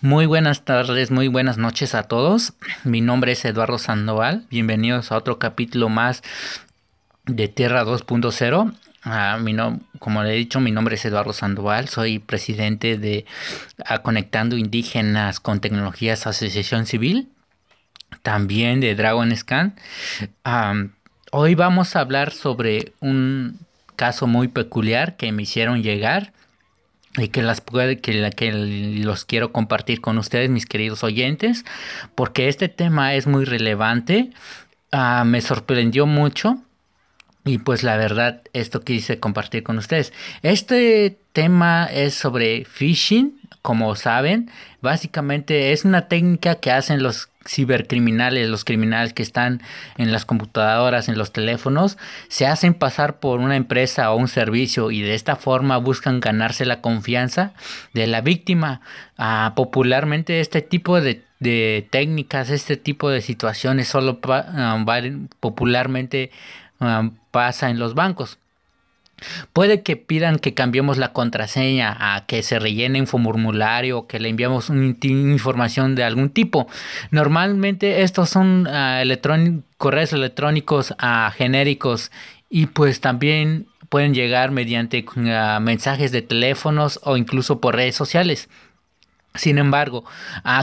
Muy buenas tardes, muy buenas noches a todos. Mi nombre es Eduardo Sandoval. Bienvenidos a otro capítulo más de Tierra 2.0. Ah, como le he dicho, mi nombre es Eduardo Sandoval. Soy presidente de ah, Conectando Indígenas con Tecnologías Asociación Civil. También de Dragon Scan. hoy vamos a hablar sobre un caso muy peculiar que me hicieron llegar y que las puede que, los quiero compartir con ustedes mis queridos oyentes porque este tema es muy relevante. Ah, me sorprendió mucho y pues la verdad esto quise compartir con ustedes. Este tema es sobre phishing como saben básicamente es una técnica que hacen los cibercriminales, los criminales que están en las computadoras, en los teléfonos, se hacen pasar por una empresa o un servicio y de esta forma buscan ganarse la confianza de la víctima. Ah, popularmente este tipo de, técnicas, este tipo de situaciones solo ah, popularmente ah, pasa en los bancos. Puede que pidan que cambiemos la contraseña, a que se rellene un formulario, que le enviamos información de algún tipo. Normalmente estos son ah, correos electrónicos uh, genéricos y pues también pueden llegar mediante ah, mensajes de teléfonos o incluso por redes sociales. Sin embargo,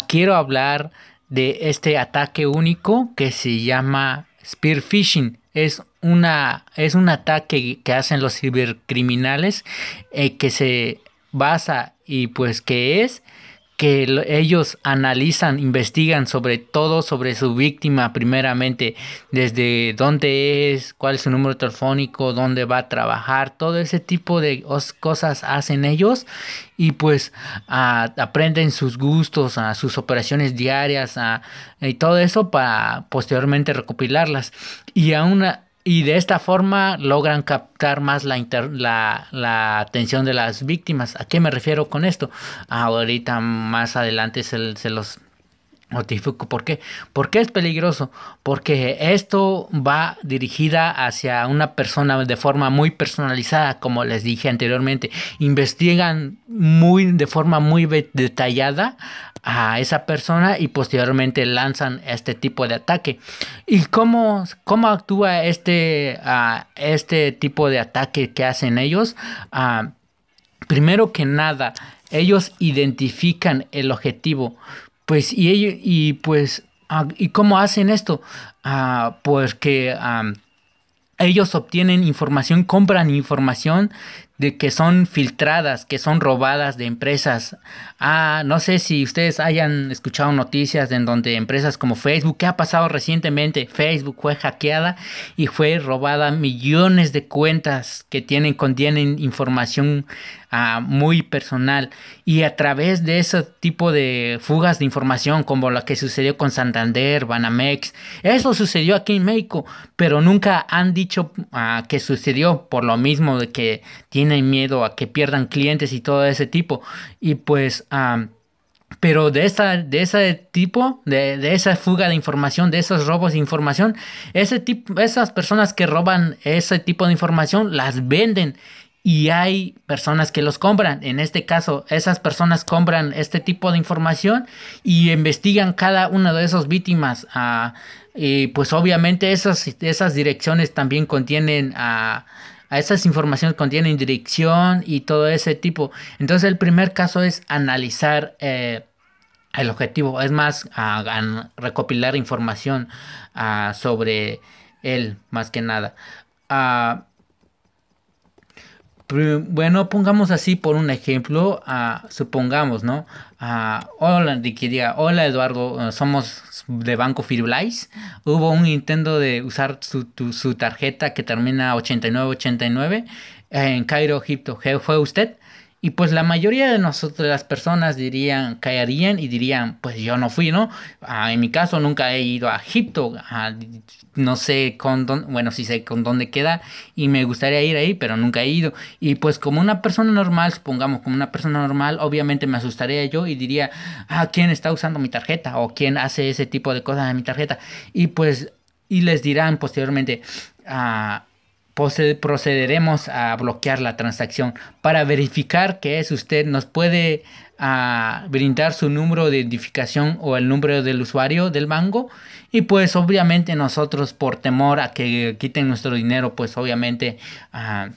quiero hablar de este ataque único que se llama spear phishing. Es una, es un ataque que hacen los cibercriminales eh, que se basa y pues que es que ellos analizan, investigan sobre todo sobre su víctima primeramente, desde dónde es, cuál es su número telefónico, dónde va a trabajar, todo ese tipo de cosas hacen ellos y pues aprenden sus gustos, a sus operaciones diarias y todo eso para posteriormente recopilarlas. Y aún y de esta forma logran captar más la, la, atención de las víctimas. ¿A qué me refiero con esto? Ahorita más adelante se, se los notifico. ¿Por qué? Porque es peligroso. Porque esto va dirigida hacia una persona de forma muy personalizada, como les dije anteriormente. Investigan muy de forma muy detallada a esa persona y posteriormente lanzan este tipo de ataque. ¿Y cómo, cómo actúa este, este tipo de ataque que hacen ellos? primero que nada, ellos identifican el objetivo. Pues, y ellos, y pues, ¿y cómo hacen esto? pues que ellos obtienen información, compran información de que son filtradas, que son robadas de empresas. Ah, no sé si ustedes hayan escuchado noticias en donde empresas como Facebook, ¿qué ha pasado recientemente? Facebook fue hackeada y fue robada millones de cuentas que tienen, contienen información ah, muy personal. Y a través de ese tipo de fugas de información, como la que sucedió con Santander, Banamex, eso sucedió aquí en México, pero nunca han dicho ah, que sucedió por lo mismo de que tienen miedo a que pierdan clientes y todo ese tipo. Y pues, pero de, esa, de ese tipo, de, de, esa fuga de información, de esos robos de información, ese tipo, esas personas que roban ese tipo de información las venden y hay personas que los compran. En este caso, esas personas compran este tipo de información y investigan cada una de esas víctimas. y pues obviamente esas, esas direcciones también contienen a a esas informaciones contienen dirección y todo ese tipo. Entonces el primer caso es analizar eh, el objetivo, es más, recopilar información sobre él, más que nada. Ah, bueno, pongamos así por un ejemplo, supongamos, ¿no? hola, diría, hola Eduardo, somos de Banco Firulais. Hubo un intento de usar su, su tarjeta que termina 8989 en Cairo, Egipto. ¿Fue usted? Y pues la mayoría de nosotros, las personas dirían, caerían y dirían, pues yo no fui, ¿no? Ah, en mi caso nunca he ido a Egipto, no sé con dónde, bueno, sí sé con dónde queda y me gustaría ir ahí, pero nunca he ido. Y pues como una persona normal, supongamos como una persona normal, obviamente me asustaría yo y diría, ah, ¿quién está usando mi tarjeta? O ¿quién hace ese tipo de cosas en mi tarjeta? Y pues, y les dirán posteriormente, ah, procederemos a bloquear la transacción. Para verificar que es usted, nos puede a brindar su número de identificación o el número del usuario del banco y pues obviamente nosotros por temor a que quiten nuestro dinero pues obviamente ah,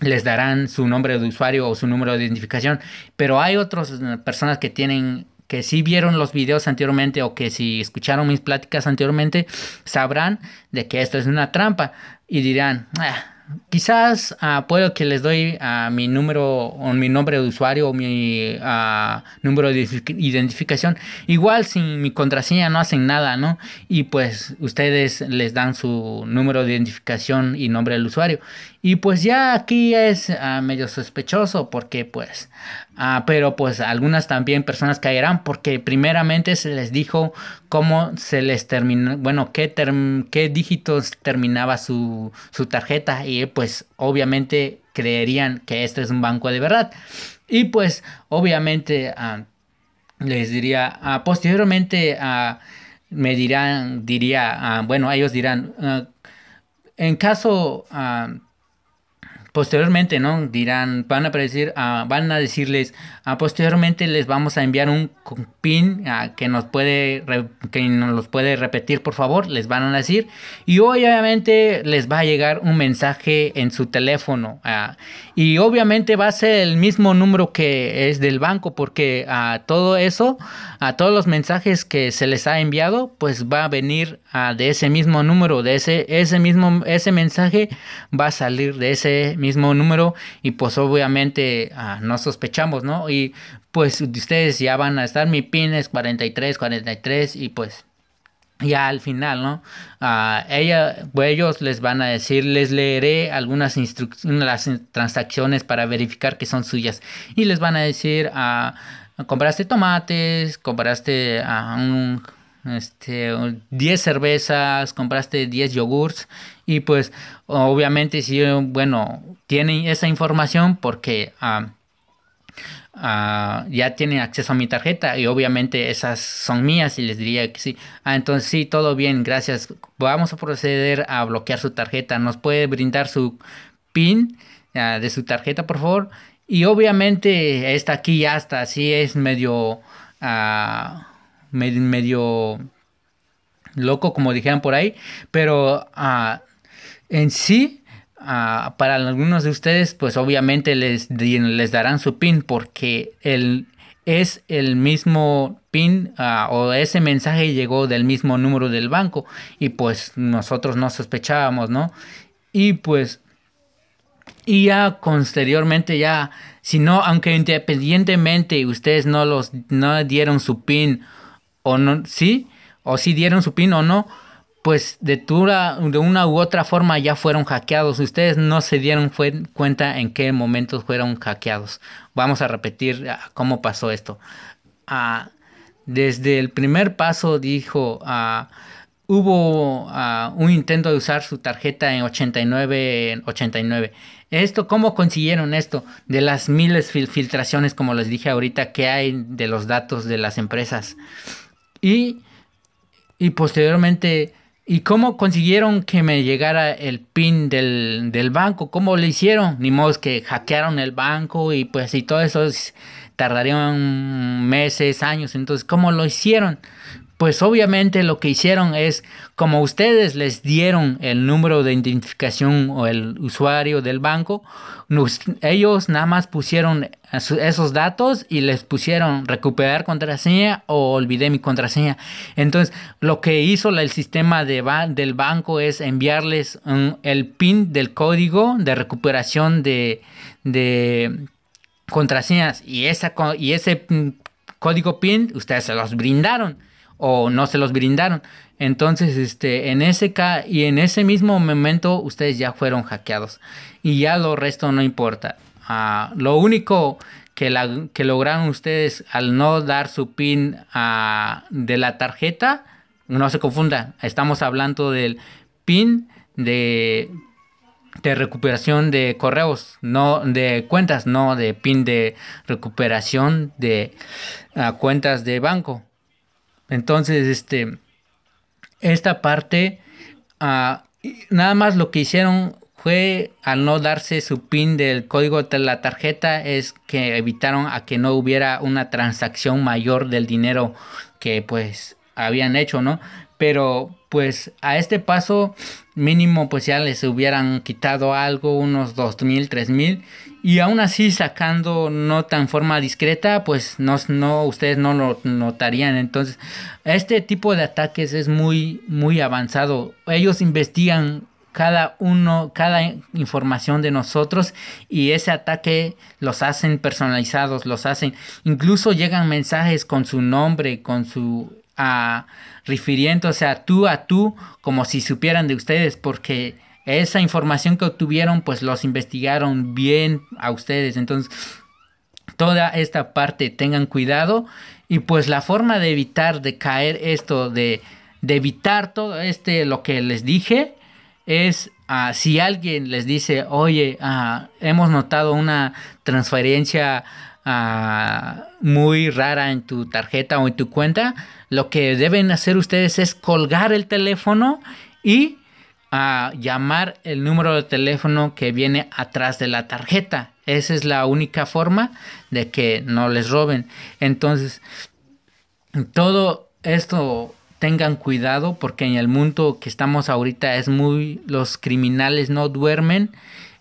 les darán su nombre de usuario o su número de identificación pero hay otras personas que tienen que si vieron los videos anteriormente o que si escucharon mis pláticas anteriormente sabrán de que esto es una trampa y dirán ah, quizás uh, puedo que les doy a mi número o mi nombre de usuario o mi uh, número de identificación. Igual sin mi contraseña no hacen nada, ¿no? Y pues ustedes les dan su número de identificación y nombre del usuario. Y pues ya aquí es uh, medio sospechoso porque pues, pero pues algunas también personas caerán porque primeramente se les dijo cómo se les terminó, bueno, qué, qué dígitos terminaba su, su tarjeta y pues obviamente creerían que este es un banco de verdad. Y pues obviamente les diría, posteriormente me dirán, diría, bueno, ellos dirán, en caso posteriormente, ¿no? Dirán, van a decir, ah, van a decirles, ah, posteriormente les vamos a enviar un pin ah, que nos puede, que nos los puede repetir, por favor, les van a decir, y obviamente les va a llegar un mensaje en su teléfono, y obviamente va a ser el mismo número que es del banco, porque a todo eso, a todos los mensajes que se les ha enviado, pues va a venir de ese mismo número, de ese, ese mismo, ese mensaje va a salir de ese mismo mismo número y pues obviamente ah, no sospechamos, ¿no? Y pues ustedes ya van a estar, mi pin es 43, 43 y pues ya al final, ¿no? Uh, ella, pues ellos les van a decir, les leeré algunas instrucciones, las transacciones para verificar que son suyas y les van a decir, uh, compraste tomates, compraste un este, 10 cervezas, compraste 10 yogurts y pues obviamente si, bueno, tienen esa información porque ah, ah, ya tienen acceso a mi tarjeta y obviamente esas son mías y les diría que sí. Ah, entonces sí, todo bien, gracias. Vamos a proceder a bloquear su tarjeta. ¿Nos puede brindar su PIN de su tarjeta, por favor? Y obviamente esta aquí ya está, así es medio medio, loco, como dijeron por ahí, pero uh, en sí, uh, para algunos de ustedes, pues obviamente les, les darán su PIN porque el, es el mismo PIN uh, o ese mensaje llegó del mismo número del banco y pues nosotros no sospechábamos, ¿no? Y pues y ya posteriormente ya si no aunque independientemente ustedes no los no dieron su pin o no, sí, o si dieron su pin o no, pues de, de una u otra forma ya fueron hackeados. Ustedes no se dieron cuenta en qué momentos fueron hackeados. Vamos a repetir ah, cómo pasó esto. Ah, desde el primer paso dijo, ah, hubo un intento de usar su tarjeta en 89, en 89. Esto, ¿cómo consiguieron esto? De las miles de filtraciones, como les dije ahorita, que hay de los datos de las empresas. Y, y posteriormente, ¿y cómo consiguieron que me llegara el PIN del, del banco? ¿Cómo lo hicieron? Ni modo que hackearon el banco y pues y todo eso tardarían meses, años. Entonces, ¿cómo lo hicieron? Pues obviamente lo que hicieron es, como ustedes les dieron el número de identificación o el usuario del banco, ellos nada más pusieron esos datos y les pusieron recuperar contraseña o olvidé mi contraseña. Entonces, lo que hizo el sistema de del banco es enviarles el PIN del código de recuperación de, de contraseñas y, esa, y ese mm, código PIN ustedes se los brindaron o no se los brindaron. Entonces, este, en ese y en ese mismo momento ustedes ya fueron hackeados y ya lo resto no importa. Ah, lo único que, la, que lograron ustedes al no dar su pin ah, de la tarjeta, no se confundan, estamos hablando del pin de, de recuperación de correos, no de cuentas, no de pin de recuperación de ah, cuentas de banco. Entonces, este, esta parte, ah, nada más lo que hicieron fue al no darse su pin del código de la tarjeta es que evitaron a que no hubiera una transacción mayor del dinero que pues habían hecho, ¿no? Pero pues a este paso mínimo pues ya les hubieran quitado algo, unos dos mil, tres mil y aún así sacando no tan forma discreta pues no, no ustedes no lo notarían. Entonces este tipo de ataques es muy muy avanzado. Ellos investigan cada uno, cada información de nosotros y ese ataque los hacen personalizados, los hacen, incluso llegan mensajes con su nombre, con su a refiriéndose a tú a tú como si supieran de ustedes porque esa información que obtuvieron pues los investigaron bien a ustedes. Entonces toda esta parte tengan cuidado. Y pues la forma de evitar de caer esto de, de evitar todo este lo que les dije es uh, si alguien les dice oye uh, hemos notado una transferencia uh, muy rara en tu tarjeta o en tu cuenta lo que deben hacer ustedes es colgar el teléfono y a llamar el número de teléfono que viene atrás de la tarjeta. Esa es la única forma de que no les roben. Entonces, todo esto tengan cuidado porque en el mundo que estamos ahorita es muy los criminales no duermen.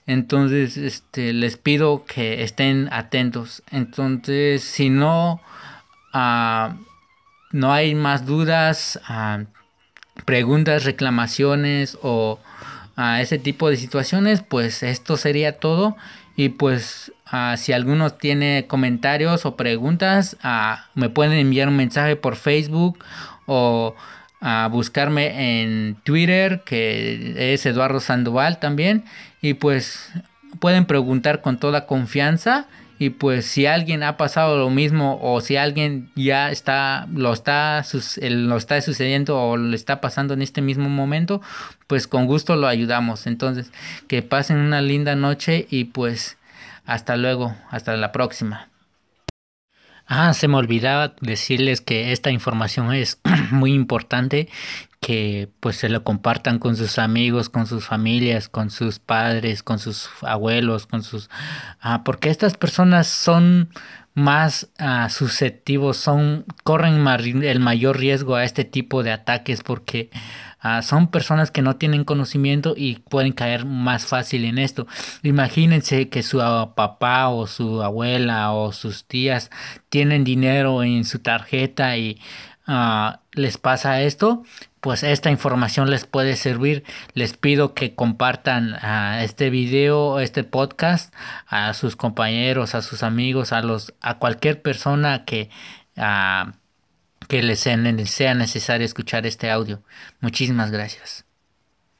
Entonces, este les pido que estén atentos. Entonces, si no uh, no hay más dudas, uh, preguntas, reclamaciones o a ese tipo de situaciones, pues esto sería todo. Y pues uh, si alguno tiene comentarios o preguntas, uh, me pueden enviar un mensaje por Facebook o a buscarme en Twitter, que es Eduardo Sandoval también. Y pues pueden preguntar con toda confianza y pues si alguien ha pasado lo mismo o si alguien ya está lo está lo está sucediendo o lo está pasando en este mismo momento pues con gusto lo ayudamos entonces que pasen una linda noche y pues hasta luego hasta la próxima Ah, se me olvidaba decirles que esta información es muy importante que pues se lo compartan con sus amigos, con sus familias, con sus padres, con sus abuelos, con sus ah, porque estas personas son más ah, susceptivos, son corren el mayor riesgo a este tipo de ataques porque ah, son personas que no tienen conocimiento y pueden caer más fácil en esto. Imagínense que su papá o su abuela o sus tías tienen dinero en su tarjeta y les pasa esto, pues esta información les puede servir. Les pido que compartan este video, este podcast a sus compañeros, a sus amigos, a los, a cualquier persona que, que les sea, necesario escuchar este audio. Muchísimas gracias.